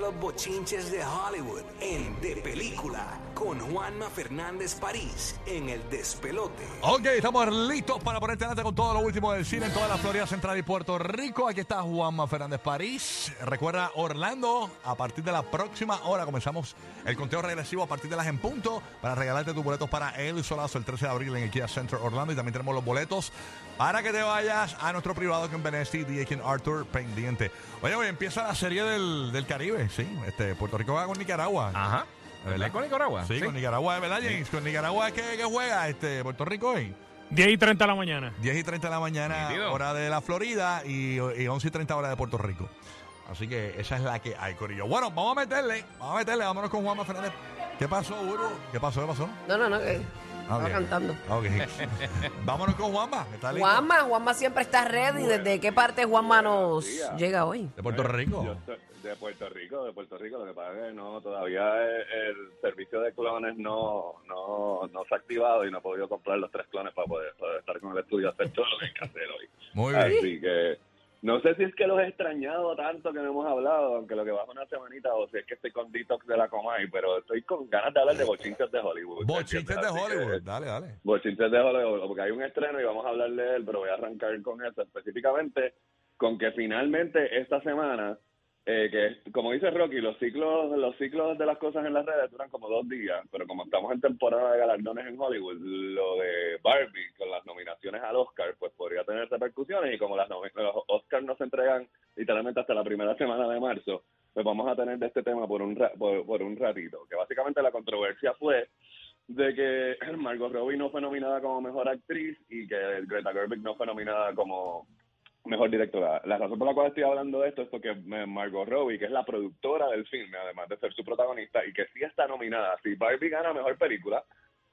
Los bochinches de Hollywood en De Película con Juanma Fernández París en El Despelote. Ok, estamos listos para ponerte adelante con todo lo último del cine en toda la Florida Central y Puerto Rico. Aquí está Juanma Fernández París. Recuerda, Orlando, a partir de la próxima hora comenzamos el conteo regresivo a partir de las en punto para regalarte tus boletos para el solazo el 13 de abril en el Kia Center Orlando. Y también tenemos los boletos para que te vayas a nuestro privado con Benesti, DJ Arthur, pendiente. Oye, hoy empieza la serie del Caribe, sí. Este, Puerto Rico va con Nicaragua. Ajá. ¿Verdad? ¿Con Nicaragua? Sí, con Nicaragua, ¿verdad, James? Con Nicaragua es que, que juega este, Puerto Rico hoy. 10 y 30 de la mañana. 10 y 30 de la mañana, Nítido. hora de la Florida, y, y 11 y 30 hora de Puerto Rico. Así que esa es la que hay, Corillo. Bueno, vamos a meterle, vamos a meterle, vámonos con Juanma Fernández. ¿Qué pasó, Uru? ¿Qué pasó? ¿Qué pasó? No, no, no, Ah, estaba ok. cantando. Ah, ok. vámonos con Juanma. ¿Está listo? Juanma, Juanma siempre está ready. ¿Desde qué parte Juanma nos llega hoy? De Puerto Rico. Yo de Puerto Rico, de Puerto Rico. Lo que pasa es que no, todavía el, el servicio de clones no, no, no se ha activado y no he podido comprar los tres clones para poder, poder estar con el estudio y hacer todo lo que hay que hacer hoy. Muy bien. Así que no sé si es que los he extrañado tanto que no hemos hablado, aunque lo que va es una semanita, o si es que estoy con detox de pero estoy con ganas de hablar de bochinches de Hollywood. Bochinches de Hollywood. Dale, dale. Bochinches de Hollywood, porque hay un estreno y vamos a hablar de él, pero voy a arrancar con eso específicamente, con que finalmente esta semana, eh, que como dice Rocky, los ciclos los ciclos de las cosas en las redes duran como dos días, pero como estamos en temporada de galardones en Hollywood, lo de Barbie con las nominaciones al Oscar, pues podría tener repercusiones y como las los Oscars no se entregan literalmente hasta la primera semana de marzo, pues vamos a tener de este tema por un, ra- por, por un ratito, que básicamente la controversia fue de que Margot Robbie no fue nominada como mejor actriz y que Greta Gerwig no fue nominada como mejor directora. La razón por la cual estoy hablando de esto es porque Margot Robbie, que es la productora del filme, además de ser su protagonista, y que sí está nominada. Si Barbie gana mejor película,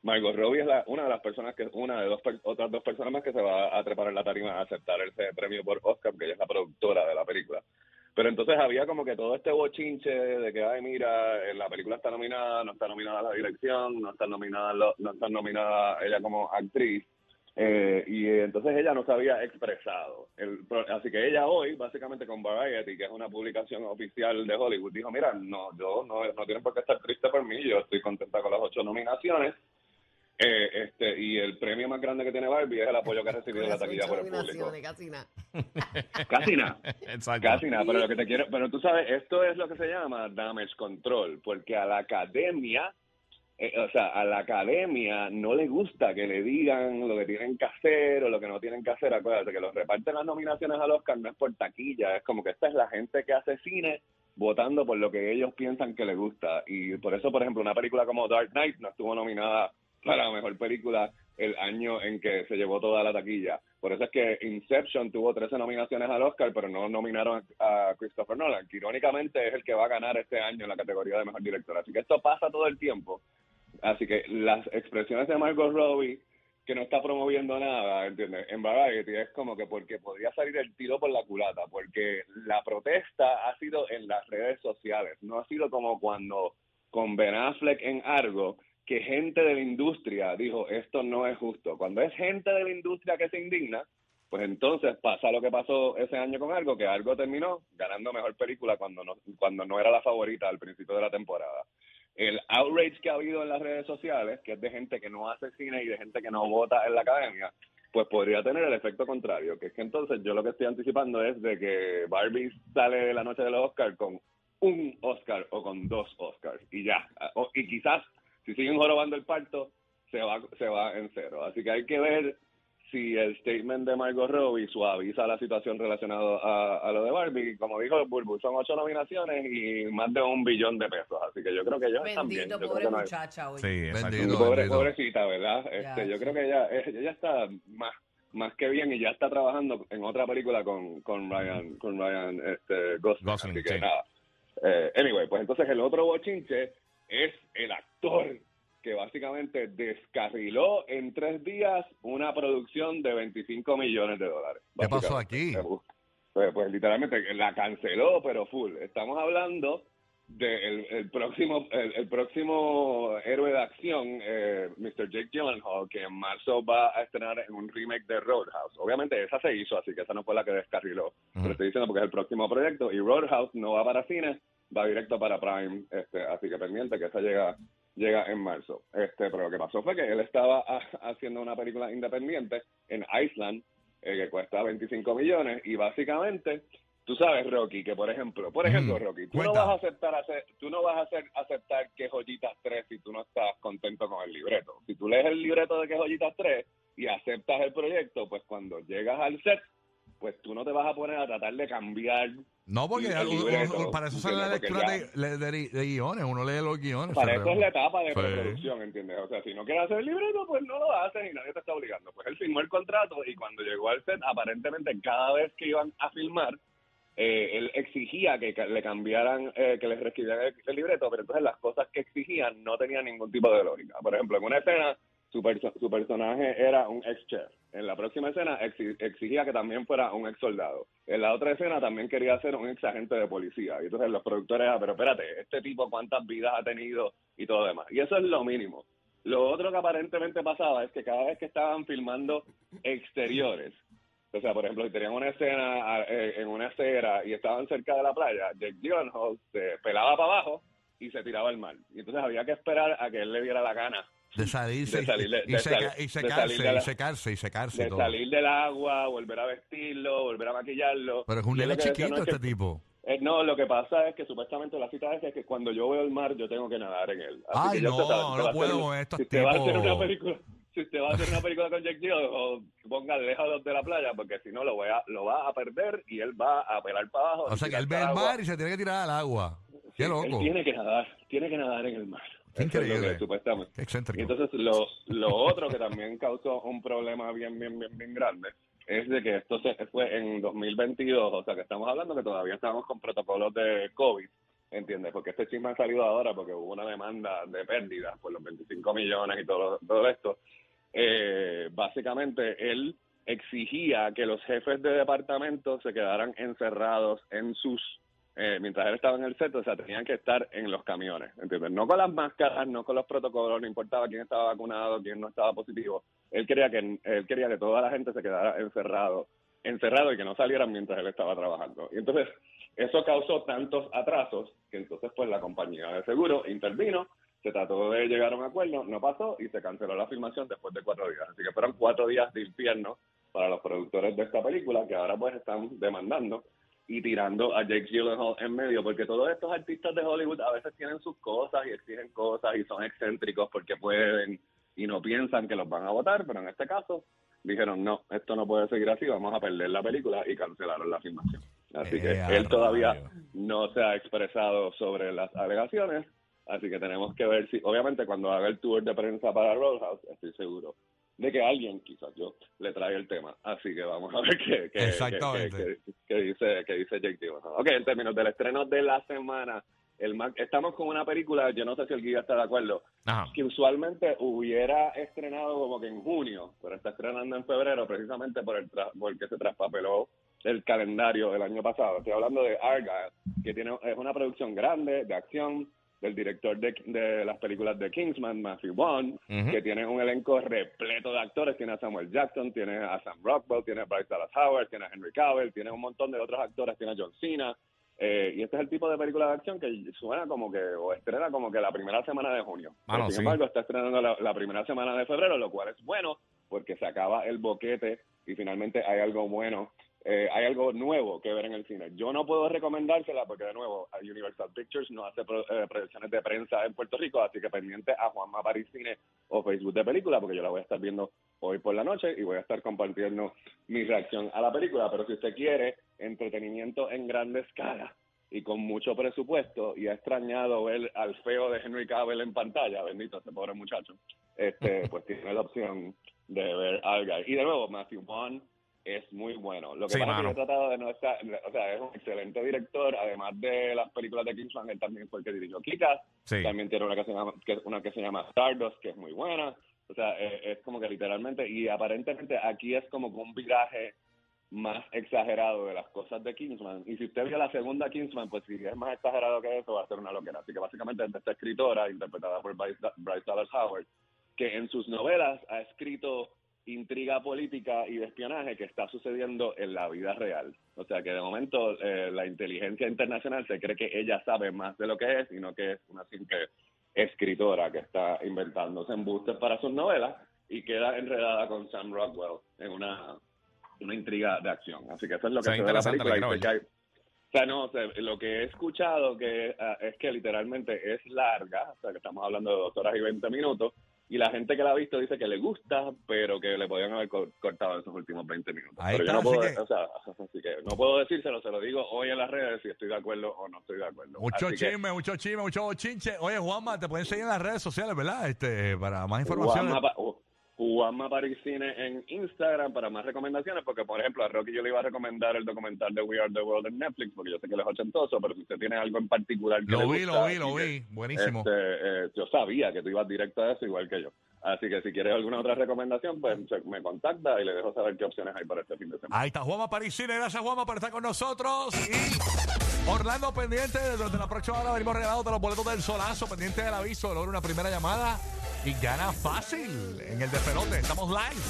Margot Robbie es la, una de las personas que, una de dos otras dos personas más que se va a trepar en la tarima a aceptar ese premio por Oscar, porque ella es la productora de la película. Pero entonces había como que todo este bochinche de que, ay, mira, eh, la película está nominada, no está nominada la dirección, no está nominada, lo- no está nominada ella como actriz. Eh, y entonces ella no se había expresado. El así que ella hoy, básicamente con Variety, que es una publicación oficial de Hollywood, dijo, mira, no, yo no, no tienen por qué estar triste por mí, yo estoy contenta con las ocho nominaciones. Eh, este Y el premio más grande que tiene Barbie es el apoyo que ha recibido en la taquilla por el público. casi nada. Casi nada. Exacto. Casi nada, pero lo que te quiero, pero tú sabes, esto es lo que se llama damage control, porque a la academia, eh, o sea, a la academia no le gusta que le digan lo que tienen que hacer o lo que no tienen que hacer. Acuérdate que los reparten las nominaciones al Oscar no es por taquilla, es como que esta es la gente que hace cine votando por lo que ellos piensan que le gusta. Y por eso, por ejemplo, una película como Dark Knight no estuvo nominada para mejor película el año en que se llevó toda la taquilla. Por eso es que Inception tuvo 13 nominaciones al Oscar, pero no nominaron a Christopher Nolan, que irónicamente es el que va a ganar este año en la categoría de mejor director. Así que esto pasa todo el tiempo. Así que las expresiones de Margot Robbie, que no está promoviendo nada, ¿entiendes? En Variety es como que porque podría salir el tiro por la culata, porque la protesta ha sido en las redes sociales, no ha sido como cuando con Ben Affleck en Argo, que gente de la industria dijo, esto no es justo. Cuando es gente de la industria que se indigna, pues entonces pasa lo que pasó ese año con Argo, que Argo terminó ganando mejor película cuando no, cuando no era la favorita al principio de la temporada. El outrage que ha habido en las redes sociales, que es de gente que no hace cine y de gente que no vota en la academia, pues podría tener el efecto contrario, que es que entonces yo lo que estoy anticipando es de que Barbie sale la noche de los Oscars con un Oscar o con dos Oscars y ya. Y quizás si siguen jorobando el parto, se va, se va en cero. Así que hay que ver si el statement de Margot Robbie suaviza la situación relacionada a, a lo de Barbie. Como dijo Burbu, son ocho nominaciones y más de un billón de pesos. Así que yo creo que ellos están bien. Bendito, Yo creo pobre que no hay- muchacha hoy. Sí. Bendito. Pobre- bendito. pobrecita, ¿verdad? Ya, Este, yo sí. creo que ella, ella está más, más que bien y ya está trabajando en otra película con, con Ryan, con Ryan este, Gosling. Gosling, así que sí. nada. Eh, anyway, pues entonces el otro bochinche es el actor que básicamente descarriló en tres días una producción de 25 millones de dólares. ¿Qué pasó aquí? Pues, pues literalmente la canceló, pero full. Estamos hablando del el próximo el, el próximo héroe de acción, eh, Mr. Jake Gyllenhaal, que en marzo va a estrenar en un remake de Roadhouse. Obviamente esa se hizo, así que esa no fue la que descarriló. Pero estoy diciendo porque es el próximo proyecto y Roadhouse no va para cine, va directo para Prime, este, así que pendiente que esa llega llega en marzo. Este, pero lo que pasó fue que él estaba ha- haciendo una película independiente en Iceland eh, que cuesta 25 millones y básicamente tú sabes Rocky que por ejemplo, por ejemplo Ujú. Rocky, tú Cuenta. no vas a aceptar hacer, tú no vas a hacer aceptar que Joyitas 3 si tú no estás contento con el libreto. Si tú lees el libreto de que Joyitas 3 y aceptas el proyecto, pues cuando llegas al set pues tú no te vas a poner a tratar de cambiar No, porque uno- para eso sale la lectura de, de- de- de guiones, uno lee los guiones. Para eso es la etapa de Sí. preproducción, ¿entiendes? O sea, si no quieres hacer el libreto, pues no lo haces y nadie te está obligando. Pues él firmó el contrato y cuando llegó al set, aparentemente cada vez que iban a filmar, eh, él exigía que le cambiaran, eh, que les reescribieran el, el libreto, pero entonces las cosas que exigían no tenían ningún tipo de lógica. Por ejemplo, en una escena, su, perso- su personaje era un ex chef. En la próxima escena exi- exigía que también fuera un ex soldado. En la otra escena también quería ser un ex agente de policía. Y entonces los productores, ah, pero espérate, este tipo cuántas vidas ha tenido y todo demás. Y eso es lo mínimo. Lo otro que aparentemente pasaba es que cada vez que estaban filmando exteriores, o sea, por ejemplo, si tenían una escena eh, en una acera y estaban cerca de la playa, Jake Gyllenhaal se pelaba para abajo y se tiraba al mar. Y entonces había que esperar a que él le diera la gana De salirse de salir de- y, de seca- sal- y de secarse, la- y secarse, y secarse. de todo. salir del agua, volver a vestirlo, volver a maquillarlo. Pero es un nene chiquito no, es este que- tipo. eh, no, lo que pasa es que supuestamente la cita es que cuando yo veo el mar, yo tengo que nadar en él. Así Ay, que no, no puedo hacer- estos si usted va a hacer una película, si usted va a hacer una película con Jack Gyllenhaal, ponga lejos de la playa, porque si no lo, voy a, lo va a perder y él va a pelar para abajo. O sea que él ve el agua. mar y se tiene que tirar al agua. Qué loco. Él tiene que nadar, tiene que nadar en el mar. Qué es increíble. que, supuestamente. Qué entonces lo, lo otro que también causó un problema bien, bien, bien, bien grande es de que esto se fue en 2022, o sea que estamos hablando que todavía estamos con protocolos de COVID, ¿entiendes? Porque este chisme ha salido ahora porque hubo una demanda de pérdidas por los 25 millones y todo, todo esto. Eh, básicamente él exigía que los jefes de departamento se quedaran encerrados en sus eh, mientras él estaba en el set, o sea, tenían que estar en los camiones, ¿entiendes? No con las máscaras, no con los protocolos, no importaba quién estaba vacunado, quién no estaba positivo. Él quería que él quería que toda la gente se quedara encerrado, encerrado y que no salieran mientras él estaba trabajando. Y entonces eso causó tantos atrasos que entonces pues la compañía de seguro intervino, se trató de llegar a un acuerdo, no pasó y se canceló la filmación después de cuatro días. Así que fueron cuatro días de infierno para los productores de esta película que ahora pues están demandando y tirando a Jake Gyllenhaal en medio, porque todos estos artistas de Hollywood a veces tienen sus cosas y exigen cosas y son excéntricos porque pueden y no piensan que los van a votar, pero en este caso dijeron, no, esto no puede seguir así, vamos a perder la película y cancelaron la filmación. Así Eh, que a él todavía no se ha expresado sobre las alegaciones, así que tenemos que ver si, obviamente cuando haga el tour de prensa para Roadhouse, estoy seguro de que alguien, quizás yo, le trae el tema. Así que vamos a ver qué, qué, qué- qué- dice, qué dice Jake Gyllenhaal. Ok, en términos del estreno de la semana, el estamos con una película, yo no sé si el guía está de acuerdo, Ajá. que usualmente hubiera estrenado como que en junio, pero está estrenando en febrero precisamente por el tra- porque se traspapeló el calendario del año pasado. Estoy hablando de Argyle, que tiene es una producción grande de acción del director de, de las películas de Kingsman, Matthew Vaughn, Ujú. que tiene un elenco repleto de actores. Tiene a Samuel Jackson, tiene a Sam Rockwell, tiene a Bryce Dallas Howard, tiene a Henry Cavill, tiene un montón de otros actores, tiene a John Cena. Eh, y este es el tipo de película de acción que suena como que, o estrena como que la primera semana de junio. Mano, Sin sí. embargo, está estrenando la, la primera semana de febrero, lo cual es bueno porque se acaba el boquete y finalmente hay algo bueno, eh, hay algo nuevo que ver en el cine. Yo no puedo recomendársela porque, de nuevo, Universal Pictures no hace pro- eh, proyecciones de prensa en Puerto Rico, así que pendiente a Juanma París Cine o Facebook de película porque yo la voy a estar viendo hoy por la noche y voy a estar compartiendo mi reacción a la película. Pero si usted quiere entretenimiento en grande escala y con mucho presupuesto y ha extrañado ver al feo de Henry Cavill en pantalla, bendito ese pobre muchacho, este, pues tiene la opción de ver Argyle. Y de nuevo, Matthew Vaughn es muy bueno. Lo que Sí, pasa es que yo he tratado de no estar, o sea, es un excelente director, además de las películas de Kingsman, él también fue el que dirigió Kikas, Sí. también tiene una que se llama, que, una que se llama Stardust, que es muy buena, o sea, eh, es como que literalmente, y aparentemente aquí es como un viraje más exagerado de las cosas de Kingsman, y si usted vio la segunda Kingsman, pues si es más exagerado que eso, va a ser una loquera, así que básicamente es de esta escritora, interpretada por Bryce, Bryce Dallas Howard, que en sus novelas ha escrito intriga política y de espionaje que está sucediendo en la vida real. O sea que de momento eh, la inteligencia internacional se cree que ella sabe más de lo que es y no que es una simple escritora que está inventándose embustes para sus novelas y queda enredada con Sam Rockwell en una, una intriga de acción. Así que eso es lo que se ve la película. que hay- o sea, no, o sea, lo que he escuchado que ah, es que literalmente es larga, o sea, que estamos hablando de dos horas y 20 minutos, y la gente que la ha visto dice que le gusta, pero que le podían haber co- cortado esos últimos 20 minutos. Ahí pero está, yo no puedo, que- o sea, así que no puedo decírselo, se lo digo hoy en las redes si estoy de acuerdo o no estoy de acuerdo. Mucho Así que, chisme, mucho chisme, mucho bochinche. Oye, Juanma, te pueden seguir en las redes sociales, ¿verdad? Este, para más información. Juanma, Juanma París Cine en Instagram para más recomendaciones, porque por ejemplo a Rocky yo le iba a recomendar el documental de We Are the World en Netflix, porque yo sé que él es ochentoso, pero si usted tiene algo en particular que Lo le vi, gusta lo vi, lo vi. Buenísimo. Este, eh, yo sabía que tú ibas directo a eso igual que yo. Así que si quieres alguna otra recomendación, pues me contacta y le dejo saber qué opciones hay para este fin de semana. Ahí está Juanma Parisine, gracias Juanma por estar con nosotros. Y Orlando pendiente, desde la próxima hora venimos regalando los boletos del solazo, pendiente del aviso, logra una primera llamada y gana fácil en el despelote. Estamos live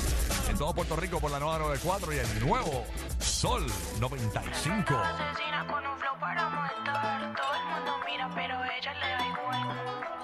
en todo Puerto Rico por la nueva 94 y el nuevo Sol 95. Asesina con un flow para matar. Todo el mundo mira, pero ella le da igual.